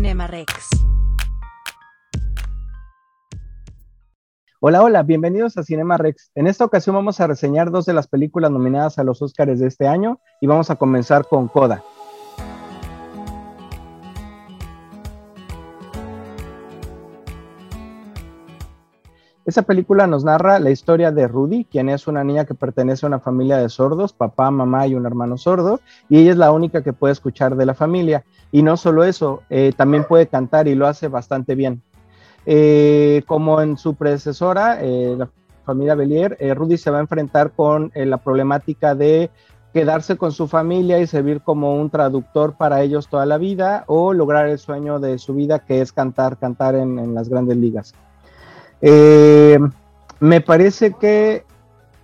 Cinema Rex. Hola, hola, bienvenidos a Cinema Rex. En esta ocasión vamos a reseñar dos de las películas nominadas a los Oscars de este año y vamos a comenzar con Coda. Esa película nos narra la historia de Rudy, quien es una niña que pertenece a una familia de sordos, papá, mamá y un hermano sordo, y ella es la única que puede escuchar de la familia. Y no solo eso, eh, también puede cantar y lo hace bastante bien. Eh, como en su predecesora, eh, la familia Belier, Rudy se va a enfrentar con la problemática de quedarse con su familia y servir como un traductor para ellos toda la vida o lograr el sueño de su vida que es cantar, cantar en las grandes ligas. Eh, me parece que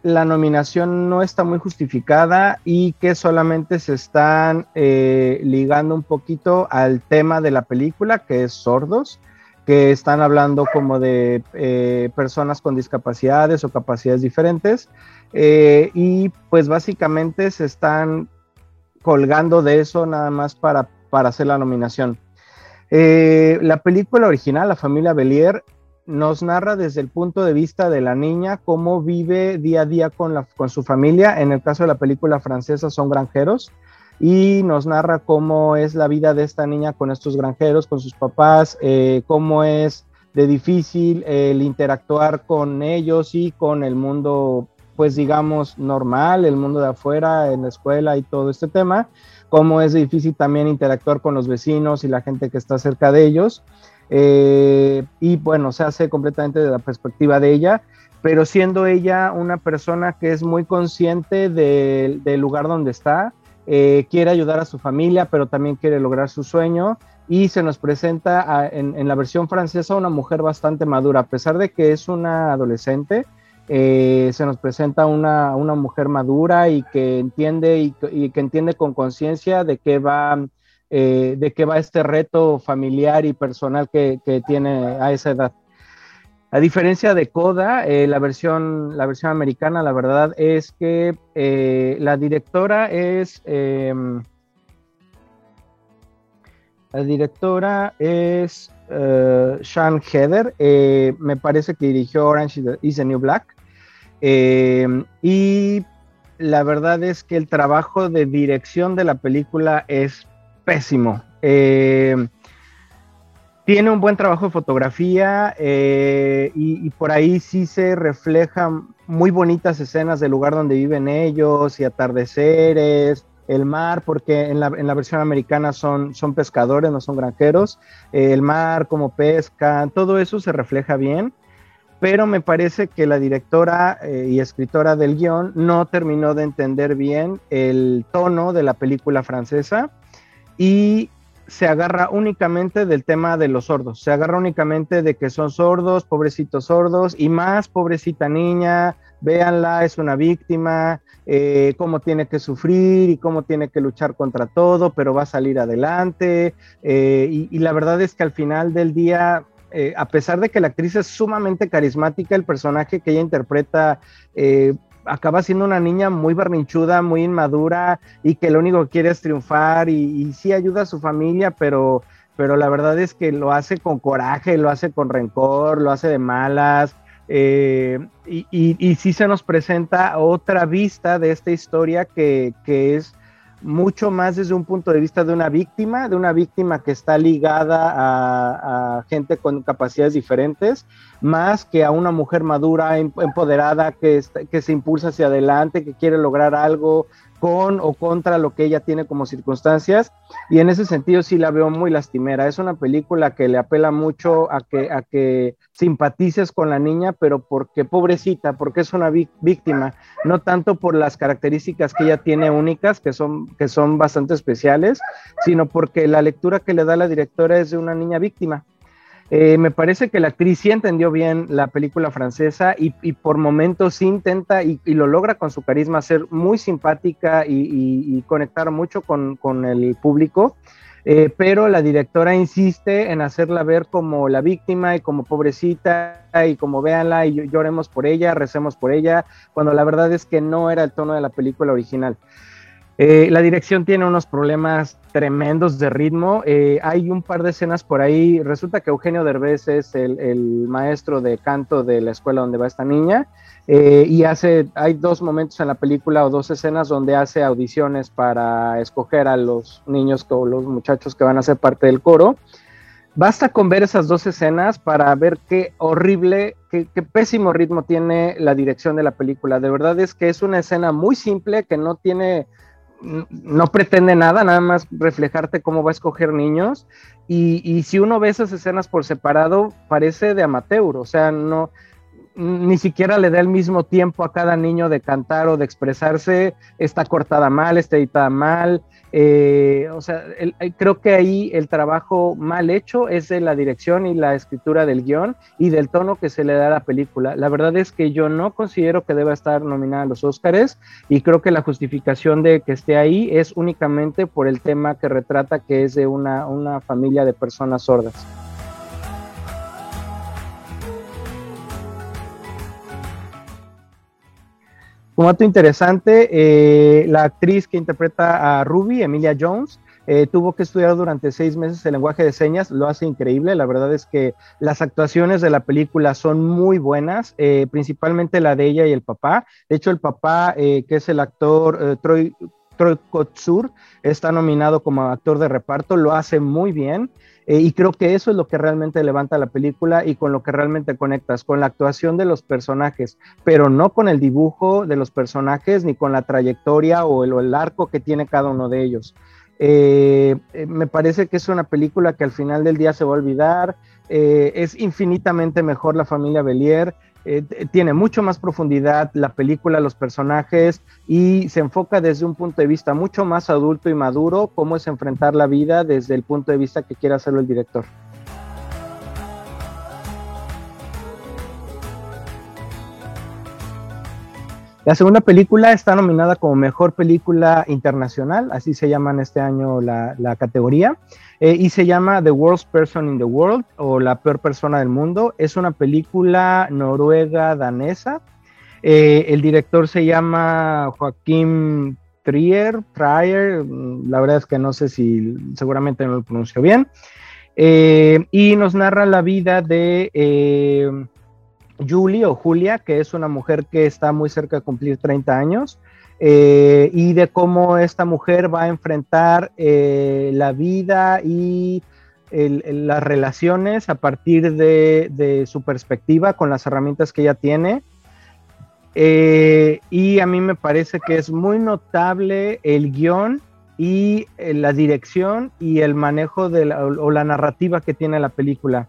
la nominación no está muy justificada y que solamente se están eh, ligando un poquito al tema de la película, que es sordos, que están hablando como de eh, personas con discapacidades o capacidades diferentes, y pues básicamente se están colgando de eso nada más para, para hacer la nominación. la película original, La familia Belier, nos narra desde el punto de vista de la niña cómo vive día a día con, la, con su familia. En el caso de la película francesa son granjeros y nos narra cómo es la vida de esta niña con estos granjeros, con sus papás, eh, cómo es de difícil el interactuar con ellos y con el mundo, pues digamos, normal, el mundo de afuera, en la escuela y todo este tema, cómo es difícil también interactuar con los vecinos y la gente que está cerca de ellos. Eh, y bueno, se hace completamente de la perspectiva de ella, pero siendo ella una persona que es muy consciente del lugar donde está, eh, quiere ayudar a su familia, pero también quiere lograr su sueño y se nos presenta en, la versión francesa una mujer bastante madura, a pesar de que es una adolescente. Eh, se nos presenta una, una, mujer madura y que entiende y, y que entiende con conciencia de qué va eh, de qué va este reto familiar y personal que, tiene a esa edad. A diferencia de Coda, eh, la, versión, la versión americana, la verdad es que eh, la directora es... Em, la directora es Sean Heather, me parece que dirigió Orange is the New Black. Em, y la verdad es que el trabajo de dirección de la película es pésimo. Eh, tiene un buen trabajo de fotografía eh, y, por ahí sí se reflejan muy bonitas escenas del lugar donde viven ellos y atardeceres, el mar, porque en la, versión americana son, son pescadores, no son granjeros, eh, el mar, cómo pescan, todo eso se refleja bien, pero me parece que la directora y escritora del guion no terminó de entender bien el tono de la película francesa y se agarra únicamente del tema de los sordos, se agarra únicamente de que son sordos, pobrecitos sordos, y más pobrecita niña, véanla, es una víctima, eh, cómo tiene que sufrir y cómo tiene que luchar contra todo, pero va a salir adelante. Eh, y, la verdad es que al final del día, eh, a pesar de que la actriz es sumamente carismática, el personaje que ella interpreta acaba siendo una niña muy berrinchuda, muy inmadura y que lo único que quiere es triunfar y, sí ayuda a su familia, pero, pero la verdad es que lo hace con coraje, lo hace con rencor, lo hace de malas. Eh, y, y, sí se nos presenta otra vista de esta historia que, que es mucho más desde un punto de vista de una víctima, de una víctima que está ligada a, gente con capacidades diferentes, más que a una mujer madura, em, empoderada, que, que se impulsa hacia adelante, que quiere lograr algo, con o contra lo que ella tiene como circunstancias y en ese sentido sí la veo muy lastimera. Es una película que le apela mucho a que, a que simpatices con la niña, pero porque pobrecita, porque es una víctima, no tanto por las características que ella tiene únicas, que son, que son bastante especiales, sino porque la lectura que le da la directora es de una niña víctima eh, me parece que la actriz sí entendió bien la película francesa y, por momentos sí intenta y, lo logra con su carisma ser muy simpática y, conectar mucho con, el público. Eh, pero la directora insiste en hacerla ver como la víctima y como pobrecita y como véanla y lloremos por ella, recemos por ella, cuando la verdad es que no era el tono de la película original. Eh, la dirección tiene unos problemas tremendos de ritmo. Eh, hay un par de escenas por ahí. Resulta que Eugenio Derbez es el, maestro de canto de la escuela donde va esta niña. Eh, y hace, hay dos momentos en la película o dos escenas donde hace audiciones para escoger a los niños o los muchachos que van a ser parte del coro. Basta con ver esas dos escenas para ver qué horrible, qué, qué, pésimo ritmo tiene la dirección de la película. De verdad es que es una escena muy simple que no tiene no pretende nada, nada más reflejarte cómo va a escoger niños. Y, y, si uno ve esas escenas por separado, parece de amateur, o sea, no, ni siquiera le da el mismo tiempo a cada niño de cantar o de expresarse, está cortada mal, está editada mal, eh, o sea, creo que ahí el trabajo mal hecho es de la dirección y la escritura del guion y del tono que se le da a la película. La verdad es que yo no considero que deba estar nominada a los Óscares y creo que la justificación de que esté ahí es únicamente por el tema que retrata que es de una, una familia de personas sordas. Como dato interesante, eh, la actriz que interpreta a Ruby, Emilia Jones, eh, tuvo que estudiar durante seis meses el lenguaje de señas, lo hace increíble. La verdad es que las actuaciones de la película son muy buenas, eh, principalmente la de ella y el papá. De hecho, el papá, que es el actor Troy, Troy Kotsur, está nominado como actor de reparto, lo hace muy bien. Eh, y creo que eso es lo que realmente levanta la película y con lo que realmente conectas, con la actuación de los personajes, pero no con el dibujo de los personajes ni con la trayectoria o el, arco que tiene cada uno de ellos. Eh, eh, me parece que es una película que al final del día se va a olvidar. es infinitamente mejor la familia Belier. Eh, tiene mucho más profundidad la película, los personajes y se enfoca desde un punto de vista mucho más adulto y maduro, cómo es enfrentar la vida desde el punto de vista que quiere hacerlo el director. La segunda película está nominada como Mejor Película Internacional, así se llama en este año la, categoría, eh, y se llama The Worst Person in the World o La Peor Persona del Mundo. Es una película noruega-danesa. Eh, el director se llama Joaquín Trier, Trier, la verdad es que no sé si seguramente no lo pronuncio bien. Eh, y nos narra la vida de Julie o Julia, que es una mujer que está muy cerca de cumplir 30 años, eh, y de cómo esta mujer va a enfrentar eh, la vida y las relaciones a partir de, su perspectiva con las herramientas que ella tiene. Eh, y a mí me parece que es muy notable el guion y la dirección y el manejo de o la narrativa que tiene la película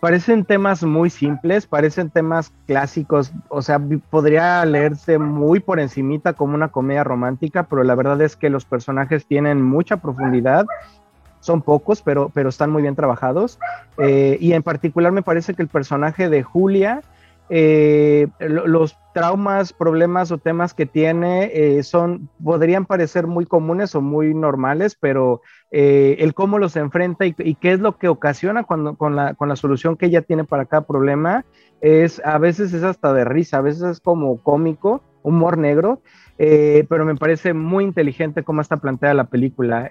parecen temas muy simples, parecen temas clásicos, o sea, podría leerse muy por encimita como una comedia romántica, pero la verdad es que los personajes tienen mucha profundidad, son pocos, pero, pero están muy bien trabajados, eh, y en particular me parece que el personaje de Julia, eh, los traumas, problemas o temas que tiene eh, son, podrían parecer muy comunes o muy normales, pero eh, el cómo los enfrenta y, qué es lo que ocasiona cuando, con, la, con la solución que ella tiene para cada problema, es a veces es hasta de risa, a veces es como cómico, humor negro, pero me parece muy inteligente cómo está planteada la película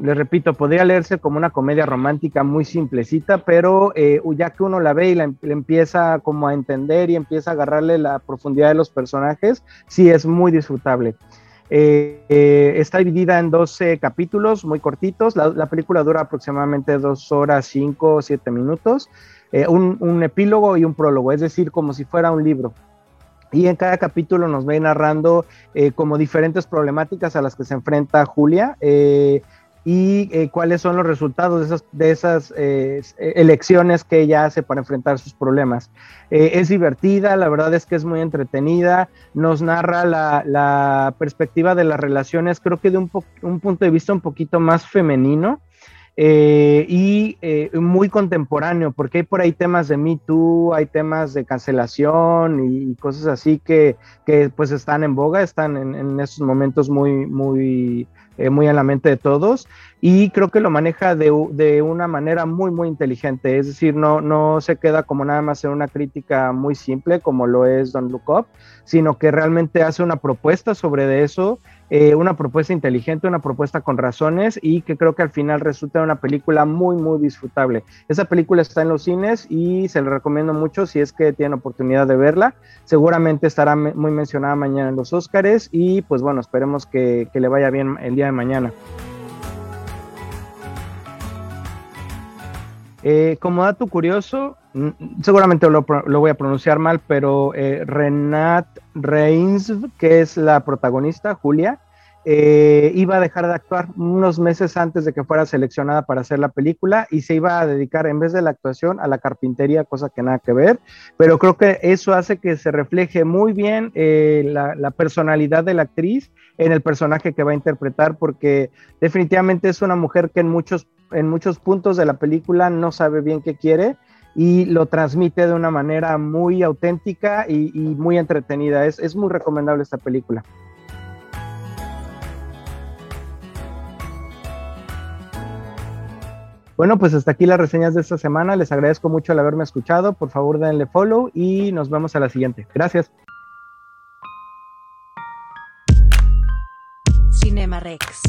les repito, podría leerse como una comedia romántica muy simplecita, pero eh, ya que uno la ve y la, em, empieza como a entender y empieza a agarrarle la profundidad de los personajes, sí es muy disfrutable. Eh, eh, está dividida en 12 capítulos muy cortitos. La, película dura aproximadamente dos horas, cinco o siete minutos. Un, un, epílogo y un prólogo, es decir, como si fuera un libro. Y en cada capítulo nos va narrando como diferentes problemáticas a las que se enfrenta Julia y eh, cuáles son los resultados de esas, de esas eh, elecciones que ella hace para enfrentar sus problemas. Eh, es divertida, la verdad es que es muy entretenida, nos narra la, la perspectiva de las relaciones, creo que de un, un, punto de vista un poquito más femenino. y muy contemporáneo, porque hay por ahí temas de Me Too, hay temas de cancelación y, cosas así que, que, pues están en boga, están en, en estos momentos muy, muy eh, muy en la mente de todos y creo que lo maneja de, de, una manera muy, muy inteligente. Es decir, no, no se queda como nada más en una crítica muy simple como lo es Don't Look sino que realmente hace una propuesta sobre de eso eh, una propuesta inteligente, una propuesta con razones y que creo que al final resulta una película muy, muy disfrutable. Esa película está en los cines y se la recomiendo mucho si es que tienen oportunidad de verla. Seguramente estará muy mencionada mañana en los Óscares y pues bueno, esperemos que, que le vaya bien el día de mañana. Eh, como dato curioso, seguramente lo, voy a pronunciar mal, pero eh, Renat Reins, que es la protagonista, Julia, eh, iba a dejar de actuar unos meses antes de que fuera seleccionada para hacer la película y se iba a dedicar en vez de la actuación a la carpintería, cosa que nada que ver, pero creo que eso hace que se refleje muy bien la, la personalidad de la actriz en el personaje que va a interpretar, porque definitivamente es una mujer que en muchos en muchos puntos de la película no sabe bien qué quiere y lo transmite de una manera muy auténtica y, muy entretenida. Es, es muy recomendable esta película. Bueno, pues hasta aquí las reseñas de esta semana. Les agradezco mucho el haberme escuchado. Por favor, denle follow y nos vemos a la siguiente. Gracias. Cinema Rex.